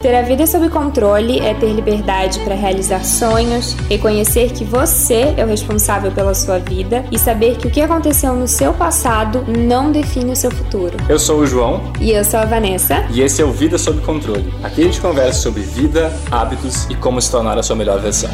Ter a vida sob controle é ter liberdade para realizar sonhos, reconhecer que você é o responsável pela sua vida e saber que o que aconteceu no seu passado não define o seu futuro. Eu sou o João. E eu sou a Vanessa. E esse é o Vida Sob Controle. Aqui a gente conversa sobre vida, hábitos e como se tornar a sua melhor versão.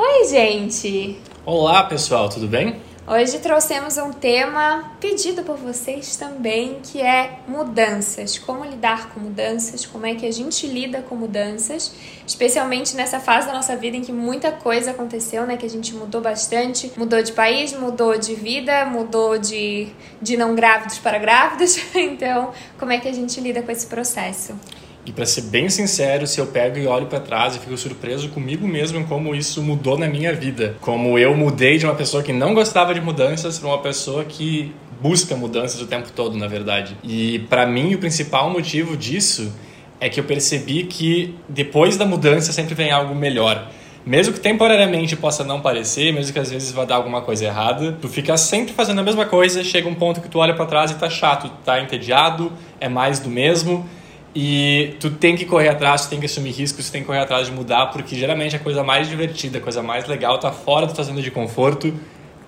Oi, gente! Olá, pessoal, tudo bem? Hoje trouxemos um tema pedido por vocês também, que é mudanças. Como lidar com mudanças, como é que a gente lida com mudanças, especialmente nessa fase da nossa vida em que muita coisa aconteceu, né? Que a gente mudou bastante, mudou de país, mudou de vida, mudou de, de não grávidos para grávidos. Então, como é que a gente lida com esse processo? E para ser bem sincero, se eu pego e olho para trás e fico surpreso comigo mesmo em como isso mudou na minha vida. Como eu mudei de uma pessoa que não gostava de mudanças para uma pessoa que busca mudanças o tempo todo, na verdade. E para mim o principal motivo disso é que eu percebi que depois da mudança sempre vem algo melhor. Mesmo que temporariamente possa não parecer, mesmo que às vezes vá dar alguma coisa errada, tu fica sempre fazendo a mesma coisa, chega um ponto que tu olha para trás e tá chato, tá entediado, é mais do mesmo. E tu tem que correr atrás, tu tem que assumir riscos, tu tem que correr atrás de mudar, porque geralmente a coisa mais divertida, a coisa mais legal tá fora da tua zona de conforto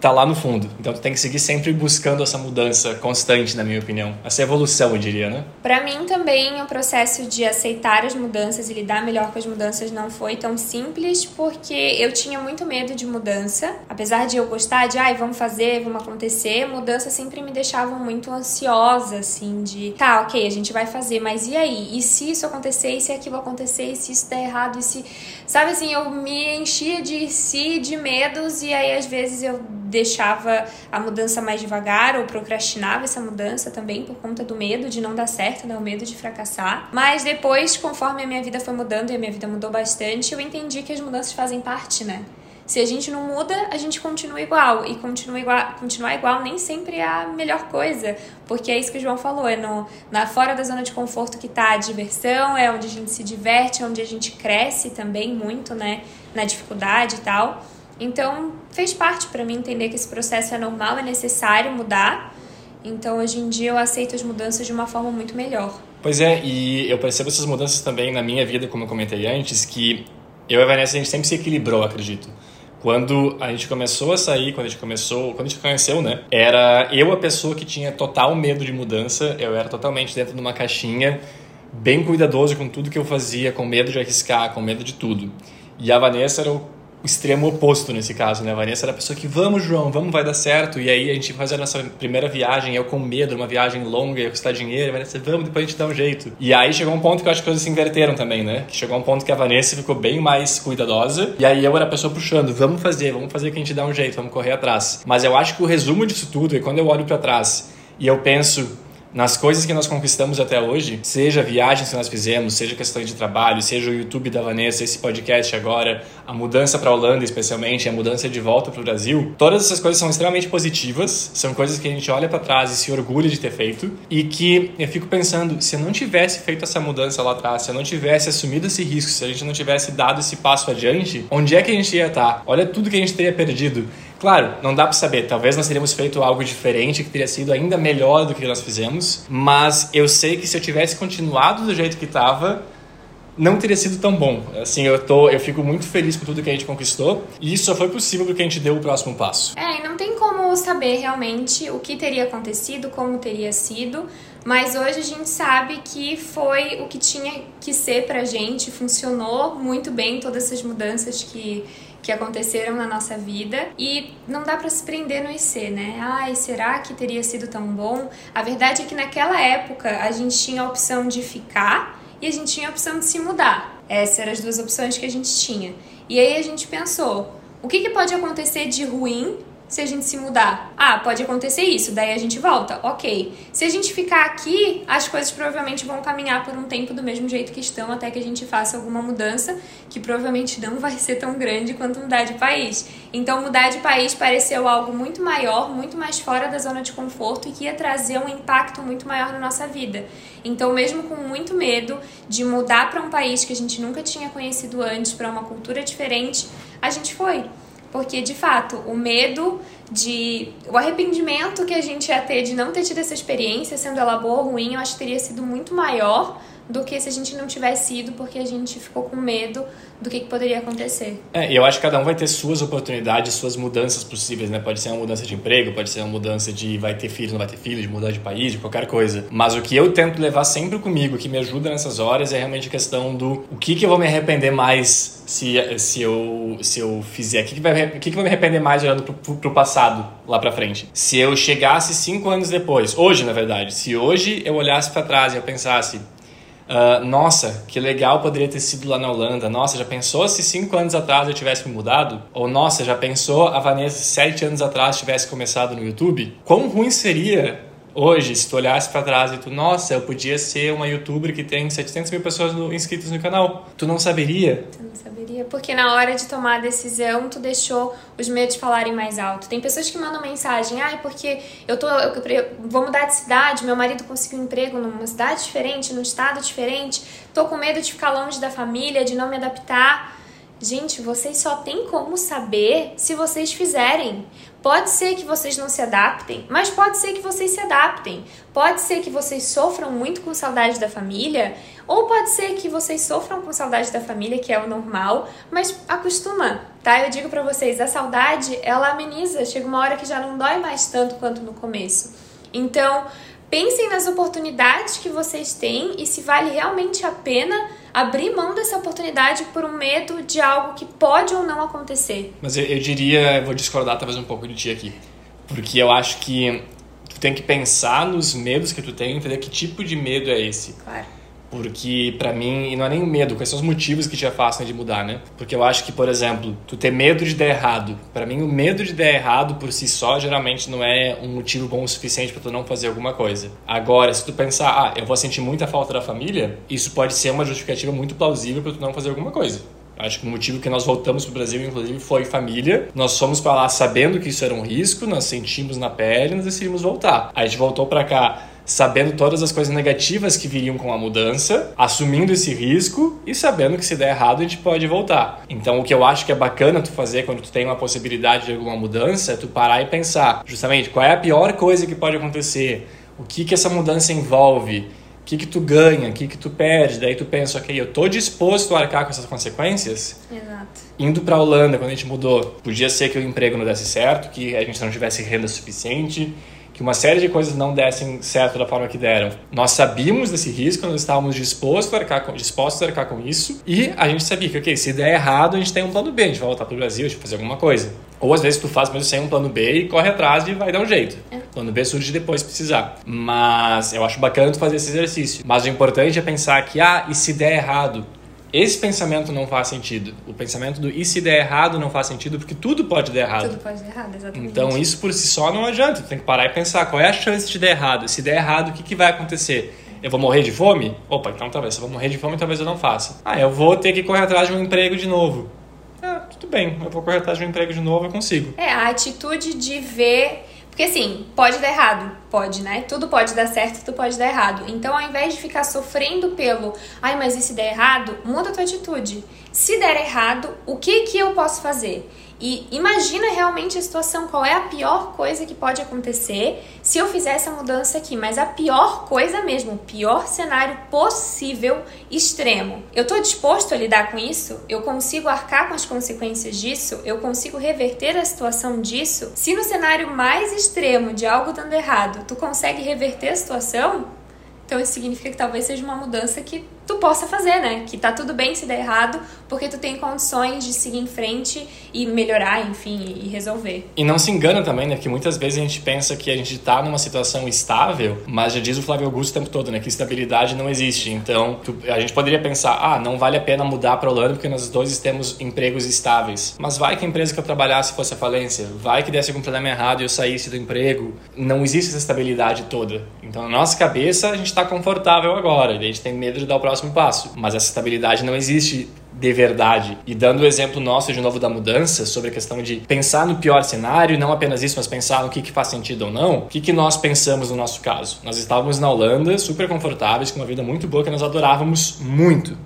tá lá no fundo. Então tu tem que seguir sempre buscando essa mudança constante, na minha opinião. Essa evolução, eu diria, né? Para mim também o processo de aceitar as mudanças e lidar melhor com as mudanças não foi tão simples, porque eu tinha muito medo de mudança. Apesar de eu gostar de, ai, vamos fazer, vamos acontecer, mudança sempre me deixava muito ansiosa, assim, de, tá, ok, a gente vai fazer, mas e aí? E se isso acontecer? E se aquilo acontecer? E se isso der errado? E se. Sabe assim, eu me enchia de si, de medos, e aí às vezes eu deixava a mudança mais devagar ou procrastinava essa mudança também por conta do medo de não dar certo, né? O medo de fracassar. Mas depois, conforme a minha vida foi mudando e a minha vida mudou bastante, eu entendi que as mudanças fazem parte, né? Se a gente não muda, a gente continua igual. E continua igual, continuar igual nem sempre é a melhor coisa. Porque é isso que o João falou, é no, na fora da zona de conforto que tá a diversão, é onde a gente se diverte, é onde a gente cresce também muito, né? Na dificuldade e tal. Então, fez parte para mim entender que esse processo é normal, é necessário mudar. Então, hoje em dia, eu aceito as mudanças de uma forma muito melhor. Pois é, e eu percebo essas mudanças também na minha vida, como eu comentei antes, que eu e a Vanessa, a gente sempre se equilibrou, acredito. Quando a gente começou a sair, quando a gente começou, quando a gente conheceu, né? Era eu a pessoa que tinha total medo de mudança, eu era totalmente dentro de uma caixinha, bem cuidadoso com tudo que eu fazia, com medo de arriscar, com medo de tudo. E a Vanessa era o extremo oposto nesse caso, né? A Vanessa era a pessoa que, vamos, João, vamos, vai dar certo. E aí a gente faz a nossa primeira viagem, eu com medo, uma viagem longa, ia custar dinheiro. A Vanessa, vamos, depois a gente dá um jeito. E aí chegou um ponto que eu acho que as coisas se inverteram também, né? Chegou um ponto que a Vanessa ficou bem mais cuidadosa. E aí eu era a pessoa puxando, vamos fazer, vamos fazer que a gente dá um jeito, vamos correr atrás. Mas eu acho que o resumo disso tudo é quando eu olho para trás e eu penso nas coisas que nós conquistamos até hoje, seja viagens que nós fizemos, seja questões de trabalho, seja o YouTube da Vanessa, esse podcast agora, a mudança para a Holanda especialmente, a mudança de volta para o Brasil, todas essas coisas são extremamente positivas, são coisas que a gente olha para trás e se orgulha de ter feito e que eu fico pensando, se eu não tivesse feito essa mudança lá atrás, se eu não tivesse assumido esse risco, se a gente não tivesse dado esse passo adiante, onde é que a gente ia estar? Olha tudo que a gente teria perdido. Claro, não dá para saber. Talvez nós teríamos feito algo diferente que teria sido ainda melhor do que nós fizemos, mas eu sei que se eu tivesse continuado do jeito que estava, não teria sido tão bom. Assim, eu tô, eu fico muito feliz com tudo que a gente conquistou e isso só foi possível porque a gente deu o próximo passo. É, e não tem como saber realmente o que teria acontecido, como teria sido, mas hoje a gente sabe que foi o que tinha que ser pra gente, funcionou muito bem todas essas mudanças que que aconteceram na nossa vida e não dá para se prender no IC, né? Ai, será que teria sido tão bom? A verdade é que naquela época a gente tinha a opção de ficar e a gente tinha a opção de se mudar. Essas eram as duas opções que a gente tinha. E aí a gente pensou, o que, que pode acontecer de ruim se a gente se mudar? Ah, pode acontecer isso, daí a gente volta. Ok. Se a gente ficar aqui, as coisas provavelmente vão caminhar por um tempo do mesmo jeito que estão, até que a gente faça alguma mudança, que provavelmente não vai ser tão grande quanto mudar de país. Então, mudar de país pareceu algo muito maior, muito mais fora da zona de conforto e que ia trazer um impacto muito maior na nossa vida. Então, mesmo com muito medo de mudar para um país que a gente nunca tinha conhecido antes, para uma cultura diferente, a gente foi Porque, de fato, o medo de. O arrependimento que a gente ia ter de não ter tido essa experiência, sendo ela boa ou ruim, eu acho que teria sido muito maior do que se a gente não tivesse ido porque a gente ficou com medo do que, que poderia acontecer. É, e eu acho que cada um vai ter suas oportunidades, suas mudanças possíveis, né? Pode ser uma mudança de emprego, pode ser uma mudança de vai ter filho, não vai ter filho, de mudar de país, de qualquer coisa. Mas o que eu tento levar sempre comigo, que me ajuda nessas horas, é realmente a questão do o que, que eu vou me arrepender mais se, se, eu, se eu fizer. O que, que, vai, o que, que vou me arrepender mais olhando pro, pro passado, lá pra frente? Se eu chegasse cinco anos depois, hoje na verdade, se hoje eu olhasse para trás e eu pensasse Uh, nossa, que legal poderia ter sido lá na Holanda. Nossa, já pensou se cinco anos atrás eu tivesse me mudado? Ou nossa, já pensou a Vanessa sete anos atrás tivesse começado no YouTube? Quão ruim seria hoje se tu olhasse para trás e tu, nossa, eu podia ser uma YouTuber que tem 700 mil pessoas no, inscritas no canal? Tu não saberia? Tu não saberia, porque na hora de tomar a decisão tu deixou os medos falarem mais alto. Tem pessoas que mandam mensagem, ai, porque eu tô, eu, eu vou mudar de cidade, meu marido conseguiu um emprego numa cidade diferente, num estado diferente, tô com medo de ficar longe da família, de não me adaptar. Gente, vocês só têm como saber se vocês fizerem. Pode ser que vocês não se adaptem, mas pode ser que vocês se adaptem. Pode ser que vocês sofram muito com saudade da família, ou pode ser que vocês sofram com saudade da família, que é o normal, mas acostuma, tá? Eu digo para vocês, a saudade, ela ameniza, chega uma hora que já não dói mais tanto quanto no começo. Então, pensem nas oportunidades que vocês têm e se vale realmente a pena abrir mão dessa oportunidade por um medo de algo que pode ou não acontecer. Mas eu, eu diria, vou discordar talvez um pouco de ti aqui, porque eu acho que tu tem que pensar nos medos que tu tem, e entender que tipo de medo é esse. Claro. Porque para mim, e não é nem o medo, quais são os motivos que te afastam de mudar, né? Porque eu acho que, por exemplo, tu ter medo de dar errado. Para mim, o medo de dar errado por si só geralmente não é um motivo bom o suficiente para tu não fazer alguma coisa. Agora, se tu pensar, ah, eu vou sentir muita falta da família, isso pode ser uma justificativa muito plausível para tu não fazer alguma coisa. Acho que o motivo que nós voltamos para o Brasil, inclusive, foi família. Nós fomos para lá sabendo que isso era um risco, nós sentimos na pele nós decidimos voltar. A gente voltou para cá sabendo todas as coisas negativas que viriam com a mudança, assumindo esse risco e sabendo que se der errado a gente pode voltar. Então o que eu acho que é bacana tu fazer quando tu tem uma possibilidade de alguma mudança é tu parar e pensar, justamente, qual é a pior coisa que pode acontecer? O que que essa mudança envolve? O que que tu ganha? O que que tu perde? Daí tu pensa, ok, eu tô disposto a arcar com essas consequências? Exato. Indo pra Holanda, quando a gente mudou, podia ser que o emprego não desse certo, que a gente não tivesse renda suficiente, que uma série de coisas não dessem certo da forma que deram. Nós sabíamos desse risco, nós estávamos dispostos a arcar com, dispostos a arcar com isso e a gente sabia que, ok, se der errado, a gente tem um plano B, a gente vai voltar para o Brasil, a gente vai fazer alguma coisa. Ou às vezes tu faz mesmo sem um plano B e corre atrás e vai dar um jeito. É. Plano B surge depois se precisar. Mas eu acho bacana tu fazer esse exercício. Mas o importante é pensar que, ah, e se der errado? Esse pensamento não faz sentido. O pensamento do e se der errado não faz sentido porque tudo pode dar errado. Tudo pode dar errado, exatamente. Então isso por si só não adianta. Tu tem que parar e pensar qual é a chance de dar errado. Se der errado, o que, que vai acontecer? Eu vou morrer de fome? Opa, então talvez. Se eu vou morrer de fome, talvez eu não faça. Ah, eu vou ter que correr atrás de um emprego de novo. Ah, tudo bem. Eu vou correr atrás de um emprego de novo, eu consigo. É, a atitude de ver porque assim, pode dar errado, pode, né? Tudo pode dar certo, tudo pode dar errado. Então, ao invés de ficar sofrendo pelo, ai, mas e se der errado, muda a tua atitude. Se der errado, o que que eu posso fazer? E imagina realmente a situação, qual é a pior coisa que pode acontecer se eu fizer essa mudança aqui, mas a pior coisa mesmo, o pior cenário possível, extremo. Eu estou disposto a lidar com isso? Eu consigo arcar com as consequências disso? Eu consigo reverter a situação disso? Se no cenário mais extremo de algo dando errado, tu consegue reverter a situação, então isso significa que talvez seja uma mudança que tu possa fazer, né? Que tá tudo bem se der errado, porque tu tem condições de seguir em frente e melhorar, enfim, e resolver. E não se engana também, né? Porque muitas vezes a gente pensa que a gente tá numa situação estável, mas já diz o Flávio Augusto o tempo todo, né? Que estabilidade não existe. Então, tu, a gente poderia pensar, ah, não vale a pena mudar para Holanda porque nós dois temos empregos estáveis. Mas vai que a empresa que eu trabalhasse fosse a falência, vai que desse algum problema errado e eu saísse do emprego. Não existe essa estabilidade toda. Então, na nossa cabeça, a gente tá confortável agora, a gente tem medo de dar o próximo próximo passo. Mas essa estabilidade não existe de verdade. E dando o exemplo nosso de novo da mudança, sobre a questão de pensar no pior cenário, não apenas isso, mas pensar no que, que faz sentido ou não, o que, que nós pensamos no nosso caso? Nós estávamos na Holanda, super confortáveis, com uma vida muito boa que nós adorávamos muito.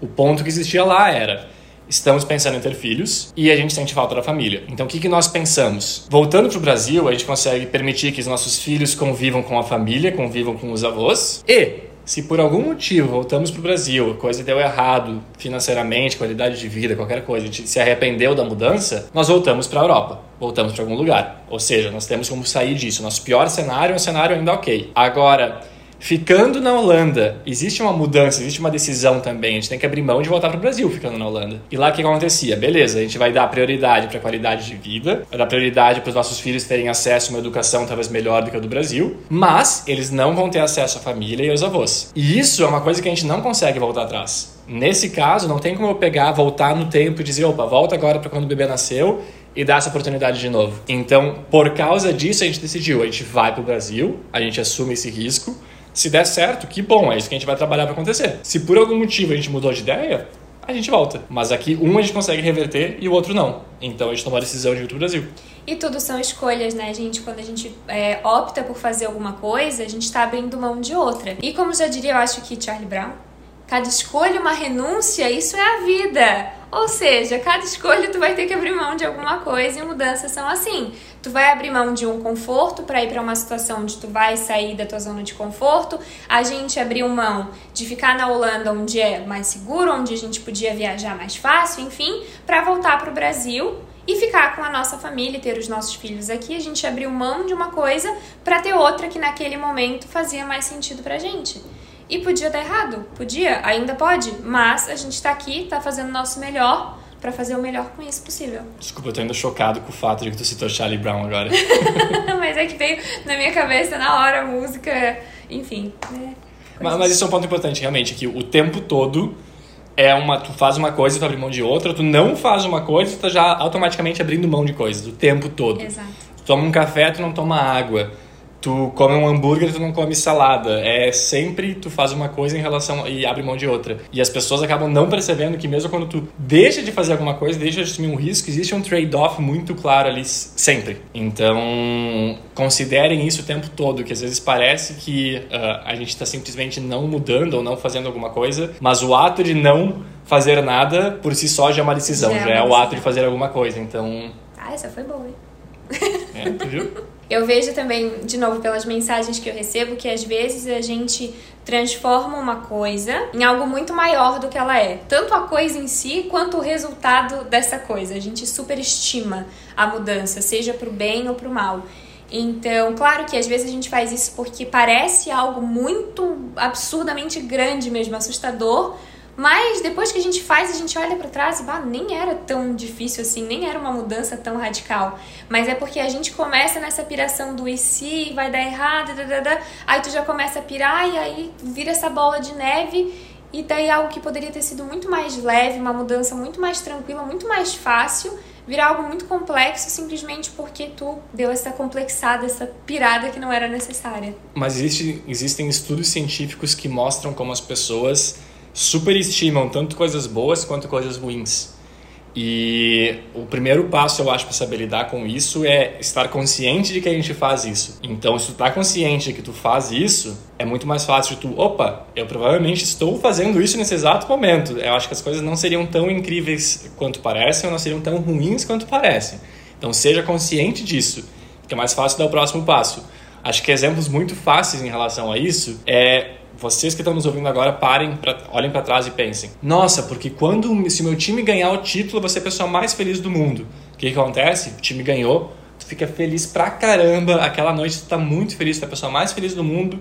O ponto que existia lá era estamos pensando em ter filhos e a gente sente falta da família. Então, o que, que nós pensamos? Voltando para o Brasil, a gente consegue permitir que os nossos filhos convivam com a família, convivam com os avós e se por algum motivo voltamos para o Brasil, a coisa deu errado financeiramente, qualidade de vida, qualquer coisa, a gente se arrependeu da mudança, nós voltamos para a Europa, voltamos para algum lugar. Ou seja, nós temos como sair disso. Nosso pior cenário é um cenário ainda ok. Agora, Ficando na Holanda, existe uma mudança, existe uma decisão também. A gente tem que abrir mão de voltar para o Brasil ficando na Holanda. E lá o que acontecia? Beleza, a gente vai dar prioridade para a qualidade de vida, vai dar prioridade para os nossos filhos terem acesso a uma educação talvez melhor do que a do Brasil, mas eles não vão ter acesso à família e aos avós. E isso é uma coisa que a gente não consegue voltar atrás. Nesse caso, não tem como eu pegar, voltar no tempo e dizer, opa, volta agora para quando o bebê nasceu e dar essa oportunidade de novo. Então, por causa disso, a gente decidiu, a gente vai para o Brasil, a gente assume esse risco, se der certo, que bom, é isso que a gente vai trabalhar para acontecer. Se por algum motivo a gente mudou de ideia, a gente volta. Mas aqui um a gente consegue reverter e o outro não. Então a gente tomou a decisão de ir pro Brasil. E tudo são escolhas, né, gente? Quando a gente é, opta por fazer alguma coisa, a gente está abrindo mão de outra. E como já diria, eu acho que Charlie Brown, cada escolha uma renúncia, isso é a vida. Ou seja, cada escolha tu vai ter que abrir mão de alguma coisa e mudanças são assim. Tu vai abrir mão de um conforto para ir para uma situação onde tu vai sair da tua zona de conforto. A gente abriu mão de ficar na Holanda, onde é mais seguro, onde a gente podia viajar mais fácil, enfim, para voltar para o Brasil e ficar com a nossa família e ter os nossos filhos aqui. A gente abriu mão de uma coisa para ter outra que naquele momento fazia mais sentido pra gente. E podia dar errado, podia, ainda pode, mas a gente tá aqui, tá fazendo o nosso melhor para fazer o melhor com isso possível. Desculpa, eu tô ainda chocado com o fato de que tu citou Charlie Brown agora. mas é que veio na minha cabeça na hora a música, enfim. Né? Mas, mas isso é um ponto importante, realmente, que o tempo todo é uma. Tu faz uma coisa e tu abre mão de outra, tu não faz uma coisa e tu tá já automaticamente abrindo mão de coisas, o tempo todo. Exato. Tu toma um café, tu não toma água tu come um hambúrguer e tu não come salada. É sempre tu faz uma coisa em relação e abre mão de outra. E as pessoas acabam não percebendo que mesmo quando tu deixa de fazer alguma coisa, deixa de assumir um risco, existe um trade-off muito claro ali sempre. Então, considerem isso o tempo todo, que às vezes parece que uh, a gente está simplesmente não mudando ou não fazendo alguma coisa, mas o ato de não fazer nada por si só já é uma decisão, já, já é o ato de fazer alguma coisa. Então. Ah, essa foi boa, hein? É, tu viu? Eu vejo também, de novo, pelas mensagens que eu recebo, que às vezes a gente transforma uma coisa em algo muito maior do que ela é. Tanto a coisa em si, quanto o resultado dessa coisa. A gente superestima a mudança, seja para o bem ou para o mal. Então, claro que às vezes a gente faz isso porque parece algo muito absurdamente grande mesmo, assustador, mas depois que a gente faz, a gente olha para trás e bah, nem era tão difícil assim, nem era uma mudança tão radical. Mas é porque a gente começa nessa piração do e se, vai dar errado, aí tu já começa a pirar e aí vira essa bola de neve e daí algo que poderia ter sido muito mais leve, uma mudança muito mais tranquila, muito mais fácil, virar algo muito complexo simplesmente porque tu deu essa complexada, essa pirada que não era necessária. Mas existe, existem estudos científicos que mostram como as pessoas superestimam tanto coisas boas quanto coisas ruins. E o primeiro passo, eu acho, para saber lidar com isso é estar consciente de que a gente faz isso. Então, se tu tá consciente de que tu faz isso, é muito mais fácil de tu, opa, eu provavelmente estou fazendo isso nesse exato momento. Eu acho que as coisas não seriam tão incríveis quanto parecem, ou não seriam tão ruins quanto parecem. Então, seja consciente disso, que é mais fácil dar o próximo passo. Acho que exemplos muito fáceis em relação a isso é vocês que estão nos ouvindo agora, parem, pra, olhem para trás e pensem: nossa, porque quando se meu time ganhar o título, eu vou ser a pessoa mais feliz do mundo. O que, que acontece? O time ganhou, tu fica feliz pra caramba, aquela noite tu tá muito feliz, tu é a pessoa mais feliz do mundo.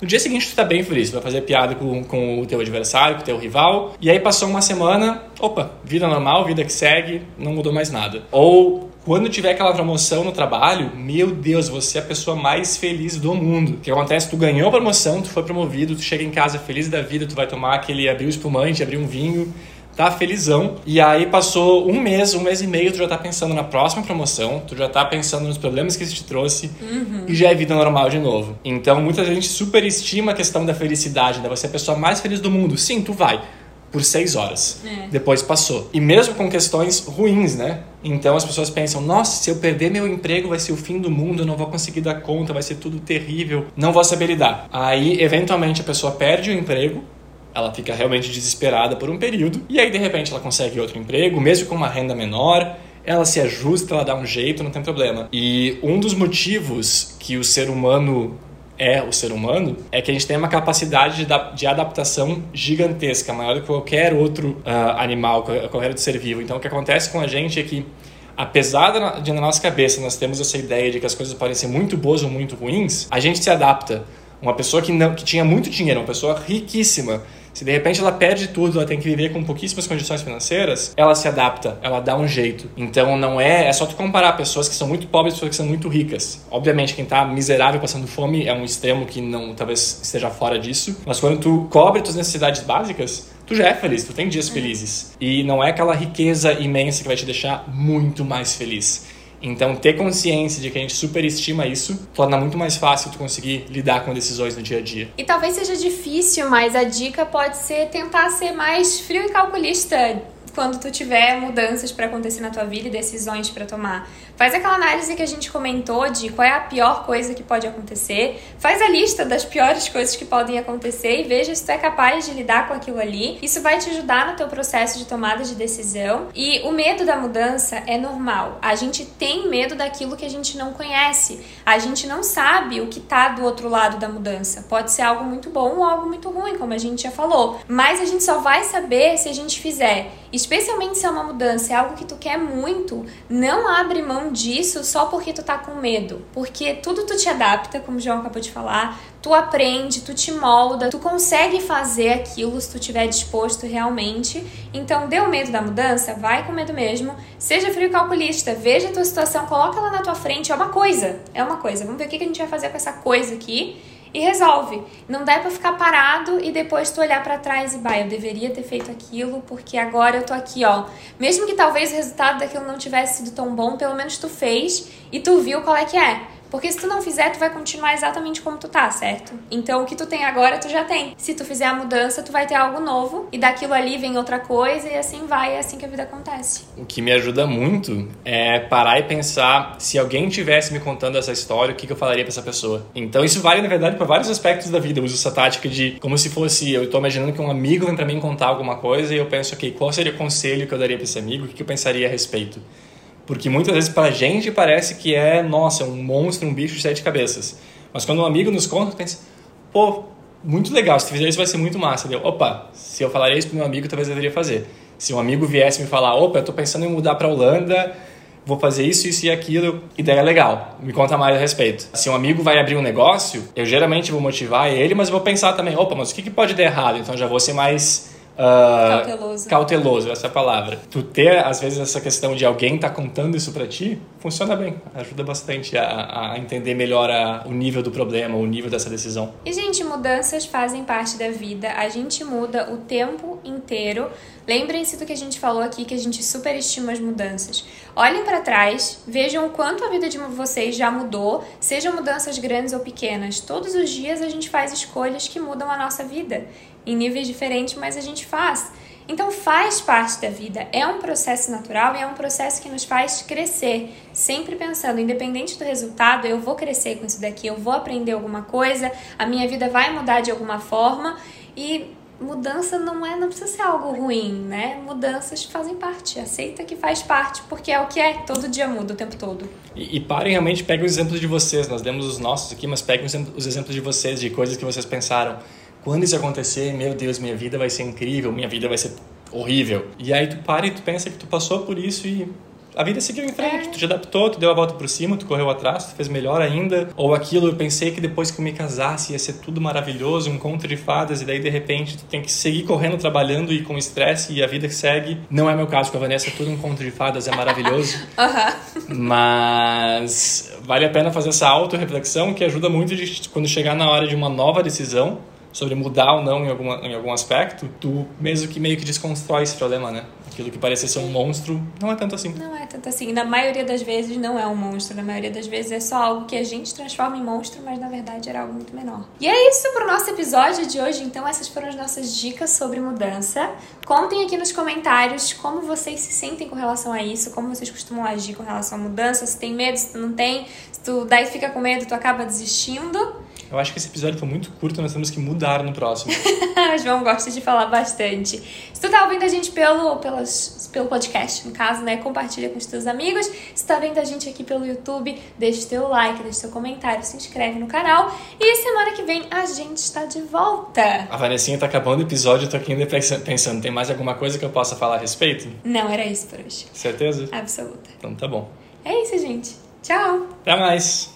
No dia seguinte tu tá bem feliz, tu vai fazer piada com, com o teu adversário, com o teu rival. E aí passou uma semana, opa, vida normal, vida que segue, não mudou mais nada. Ou quando tiver aquela promoção no trabalho, meu Deus, você é a pessoa mais feliz do mundo. O que acontece? Tu ganhou a promoção, tu foi promovido, tu chega em casa feliz da vida, tu vai tomar aquele abrir o espumante, abrir um vinho, tá felizão. E aí passou um mês, um mês e meio, tu já tá pensando na próxima promoção, tu já tá pensando nos problemas que isso te trouxe uhum. e já é vida normal de novo. Então muita gente superestima a questão da felicidade, da você ser a pessoa mais feliz do mundo. Sim, tu vai por seis horas. É. Depois passou. E mesmo com questões ruins, né? Então as pessoas pensam: nossa, se eu perder meu emprego vai ser o fim do mundo, eu não vou conseguir dar conta, vai ser tudo terrível, não vou saber lidar. Aí, eventualmente, a pessoa perde o emprego, Ela fica realmente desesperada por um período e aí de repente ela consegue outro emprego, mesmo com uma renda menor, ela se ajusta, ela dá um jeito, não tem problema. E um dos motivos que o ser humano é o ser humano é que a gente tem uma capacidade de, adaptação gigantesca, maior do que qualquer outro uh, animal, qualquer outro ser vivo. Então, o que acontece com a gente é que, apesar de na nossa cabeça nós temos essa ideia de que as coisas podem ser muito boas ou muito ruins, a gente se adapta. Uma pessoa que, não, que tinha muito dinheiro, uma pessoa riquíssima, se de repente ela perde tudo, ela tem que viver com pouquíssimas condições financeiras, ela se adapta, ela dá um jeito. Então não é, é só tu comparar pessoas que são muito pobres e pessoas que são muito ricas. Obviamente quem está miserável passando fome é um extremo que não talvez esteja fora disso, mas quando tu cobre tuas necessidades básicas, tu já é feliz, tu tem dias é. felizes. E não é aquela riqueza imensa que vai te deixar muito mais feliz. Então, ter consciência de que a gente superestima isso torna muito mais fácil tu conseguir lidar com decisões no dia a dia. E talvez seja difícil, mas a dica pode ser tentar ser mais frio e calculista quando tu tiver mudanças para acontecer na tua vida e decisões para tomar. Faz aquela análise que a gente comentou de qual é a pior coisa que pode acontecer. Faz a lista das piores coisas que podem acontecer e veja se tu é capaz de lidar com aquilo ali. Isso vai te ajudar no teu processo de tomada de decisão. E o medo da mudança é normal. A gente tem medo daquilo que a gente não conhece. A gente não sabe o que tá do outro lado da mudança. Pode ser algo muito bom ou algo muito ruim, como a gente já falou. Mas a gente só vai saber se a gente fizer especialmente se é uma mudança, é algo que tu quer muito, não abre mão disso só porque tu tá com medo. Porque tudo tu te adapta, como o João acabou de falar, tu aprende, tu te molda, tu consegue fazer aquilo se tu estiver disposto realmente. Então, deu medo da mudança? Vai com medo mesmo. Seja frio calculista, veja a tua situação, coloca ela na tua frente, é uma coisa, é uma coisa. Vamos ver o que a gente vai fazer com essa coisa aqui e resolve. Não dá para ficar parado e depois tu olhar para trás e, bah, eu deveria ter feito aquilo porque agora eu tô aqui, ó. Mesmo que talvez o resultado daquilo não tivesse sido tão bom, pelo menos tu fez e tu viu qual é que é. Porque se tu não fizer, tu vai continuar exatamente como tu tá, certo? Então o que tu tem agora, tu já tem. Se tu fizer a mudança, tu vai ter algo novo e daquilo ali vem outra coisa e assim vai, é assim que a vida acontece. O que me ajuda muito é parar e pensar se alguém tivesse me contando essa história, o que, eu falaria para essa pessoa. Então isso vale, na verdade, para vários aspectos da vida. Eu uso essa tática de como se fosse, eu tô imaginando que um amigo vem para mim contar alguma coisa e eu penso, ok, qual seria o conselho que eu daria para esse amigo? O que eu pensaria a respeito? Porque muitas vezes pra gente parece que é, nossa, um monstro, um bicho de sete cabeças. Mas quando um amigo nos conta, pensa, pô, muito legal, se tu fizer isso vai ser muito massa. Opa, se eu falaria isso pro meu amigo, talvez eu deveria fazer. Se um amigo viesse me falar, opa, eu tô pensando em mudar pra Holanda, vou fazer isso, isso e aquilo, ideia é legal, me conta mais a respeito. Se um amigo vai abrir um negócio, eu geralmente vou motivar ele, mas vou pensar também, opa, mas o que, que pode dar errado? Então já vou ser mais Uh, cauteloso. Cauteloso, essa é a palavra. Tu ter, às vezes, essa questão de alguém tá contando isso para ti, funciona bem. Ajuda bastante a, a entender melhor a, o nível do problema, o nível dessa decisão. E, gente, mudanças fazem parte da vida. A gente muda o tempo inteiro. Lembrem-se do que a gente falou aqui, que a gente superestima as mudanças. Olhem para trás, vejam o quanto a vida de vocês já mudou, sejam mudanças grandes ou pequenas. Todos os dias a gente faz escolhas que mudam a nossa vida em níveis diferentes, mas a gente faz. Então faz parte da vida, é um processo natural e é um processo que nos faz crescer, sempre pensando, independente do resultado, eu vou crescer com isso daqui, eu vou aprender alguma coisa, a minha vida vai mudar de alguma forma. E mudança não é, não precisa ser algo ruim, né? Mudanças fazem parte, aceita que faz parte, porque é o que é, todo dia muda o tempo todo. E, e parem realmente, peguem os exemplos de vocês, nós demos os nossos aqui, mas peguem os exemplos de vocês, de coisas que vocês pensaram quando isso acontecer, meu Deus, minha vida vai ser incrível, minha vida vai ser horrível. E aí tu para e tu pensa que tu passou por isso e a vida seguiu em frente, é. tu te adaptou, tu deu a volta por cima, tu correu atrás, tu fez melhor ainda. Ou aquilo, eu pensei que depois que eu me casasse ia ser tudo maravilhoso, um conto de fadas, e daí de repente tu tem que seguir correndo, trabalhando e com estresse e a vida que segue. Não é meu caso com a Vanessa, é tudo um conto de fadas, é maravilhoso. uhum. Mas vale a pena fazer essa auto-reflexão que ajuda muito de, quando chegar na hora de uma nova decisão sobre mudar ou não em, alguma, em algum aspecto, tu mesmo que meio que desconstrói esse problema, né? Aquilo que parecia ser um monstro não é tanto assim. Não é tanto assim. Na maioria das vezes não é um monstro. Na maioria das vezes é só algo que a gente transforma em monstro, mas na verdade era algo muito menor. E é isso pro nosso episódio de hoje. Então, essas foram as nossas dicas sobre mudança. Contem aqui nos comentários como vocês se sentem com relação a isso, como vocês costumam agir com relação à mudança, se tem medo, se tu não tem, se tu daí fica com medo, tu acaba desistindo. Eu acho que esse episódio foi muito curto, nós temos que mudar no próximo. João gosta de falar bastante. Se tu tá ouvindo a gente pelo, pelas, pelo podcast, no caso, né? Compartilha com os teus amigos. Se tá vendo a gente aqui pelo YouTube, deixa o teu like, deixa o teu comentário, se inscreve no canal. E semana que vem a gente está de volta. A Vanessinha tá acabando o episódio, eu tô aqui ainda pensando, tem mais alguma coisa que eu possa falar a respeito? Não, era isso por hoje. Certeza? Absoluta. Então tá bom. É isso, gente. Tchau. Até mais.